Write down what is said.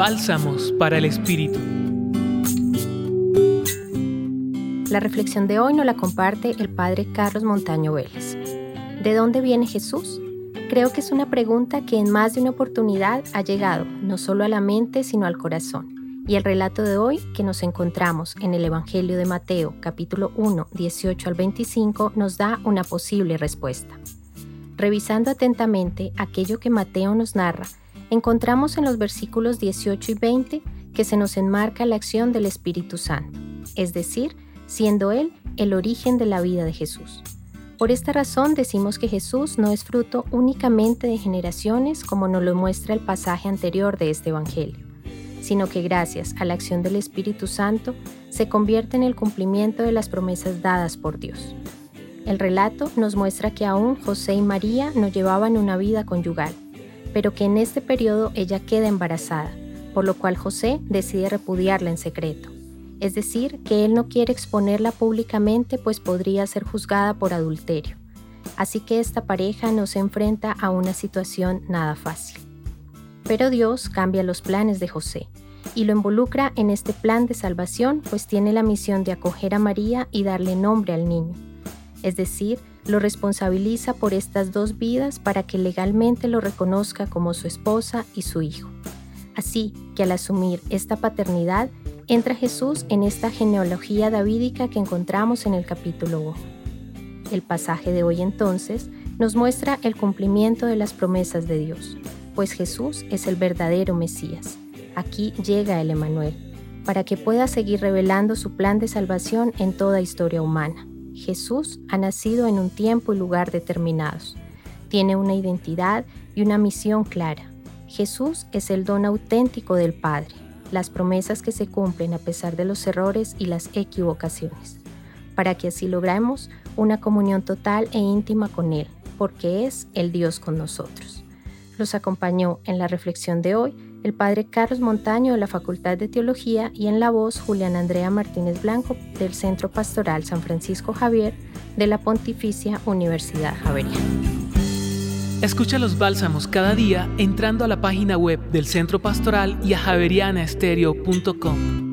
Bálsamos para el Espíritu. La reflexión de hoy nos la comparte el Padre Carlos Montaño Vélez. ¿De dónde viene Jesús? Creo que es una pregunta que en más de una oportunidad ha llegado no solo a la mente, sino al corazón. Y el relato de hoy que nos encontramos en el Evangelio de Mateo, capítulo 1, 18 al 25, nos da una posible respuesta. Revisando atentamente aquello que Mateo nos narra, encontramos en los versículos 18 y 20 que se nos enmarca la acción del Espíritu Santo, es decir, siendo Él el origen de la vida de Jesús. Por esta razón decimos que Jesús no es fruto únicamente de generaciones como nos lo muestra el pasaje anterior de este Evangelio, sino que gracias a la acción del Espíritu Santo se convierte en el cumplimiento de las promesas dadas por Dios. El relato nos muestra que aún José y María no llevaban una vida conyugal, pero que en este periodo ella queda embarazada, por lo cual José decide repudiarla en secreto. Es decir, que él no quiere exponerla públicamente pues podría ser juzgada por adulterio. Así que esta pareja no se enfrenta a una situación nada fácil. Pero Dios cambia los planes de José y lo involucra en este plan de salvación pues tiene la misión de acoger a María y darle nombre al niño. Es decir, lo responsabiliza por estas dos vidas para que legalmente lo reconozca como su esposa y su hijo. Así que al asumir esta paternidad, entra Jesús en esta genealogía davídica que encontramos en el capítulo 1. El pasaje de hoy entonces nos muestra el cumplimiento de las promesas de Dios, pues Jesús es el verdadero Mesías. Aquí llega el Emanuel, para que pueda seguir revelando su plan de salvación en toda historia humana. Jesús ha nacido en un tiempo y lugar determinados. Tiene una identidad y una misión clara. Jesús es el don auténtico del Padre, las promesas que se cumplen a pesar de los errores y las equivocaciones, para que así logremos una comunión total e íntima con Él, porque es el Dios con nosotros. Los acompañó en la reflexión de hoy el padre Carlos Montaño de la Facultad de Teología y en la voz Julián Andrea Martínez Blanco del Centro Pastoral San Francisco Javier de la Pontificia Universidad Javeriana. Escucha los bálsamos cada día entrando a la página web del Centro Pastoral y a javerianaestereo.com.